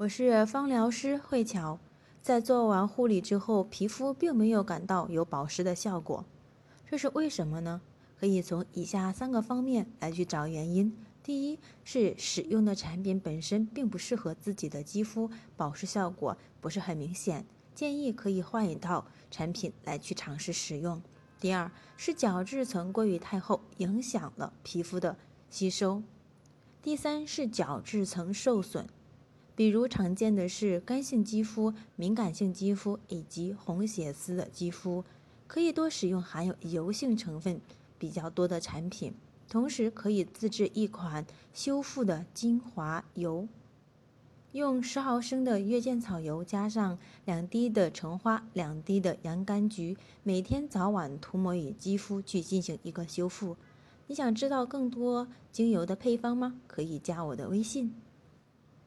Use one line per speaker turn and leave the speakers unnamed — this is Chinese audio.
我是芳疗师慧乔，在做完护理之后，皮肤并没有感到有保湿的效果，这是为什么呢？可以从以下三个方面来去找原因。第一是使用的产品本身并不适合自己的肌肤，保湿效果不是很明显，建议可以换一套产品来去尝试使用。第二是角质层过于太厚，影响了皮肤的吸收。第三是角质层受损，比如常见的是干性肌肤、敏感性肌肤以及红血丝的肌肤，可以多使用含有油性成分比较多的产品，同时可以自制一款修复的精华油。用十毫升的月见草油加上两滴的橙花、两滴的洋甘菊，每天早晚涂抹于肌肤去进行一个修复。你想知道更多精油的配方吗？可以加我的微信。